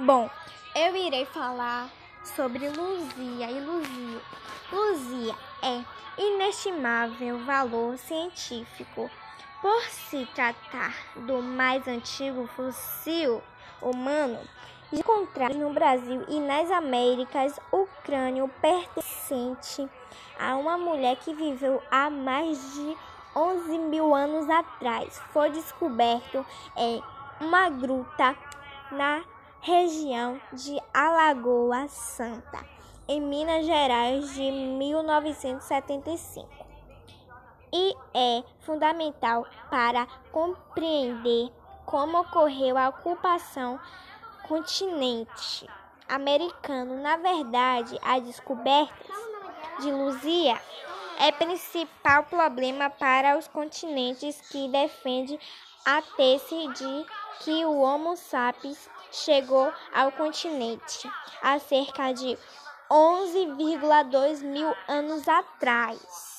Bom, eu irei falar sobre Luzia e. Luzia é inestimável valor científico por se tratar do mais antigo fóssil humano encontrado no Brasil e nas Américas. O crânio pertencente a uma mulher que viveu há mais de 11 mil anos atrás foi descoberto em uma gruta na região de Alagoa Santa, em Minas Gerais, de 1975. E é fundamental para compreender como ocorreu a ocupação continente americano. Na verdade, a descoberta de Luzia é principal problema para os continentes que defende a tese de que o Homo sapiens chegou ao continente há cerca de 11,2 mil anos atrás.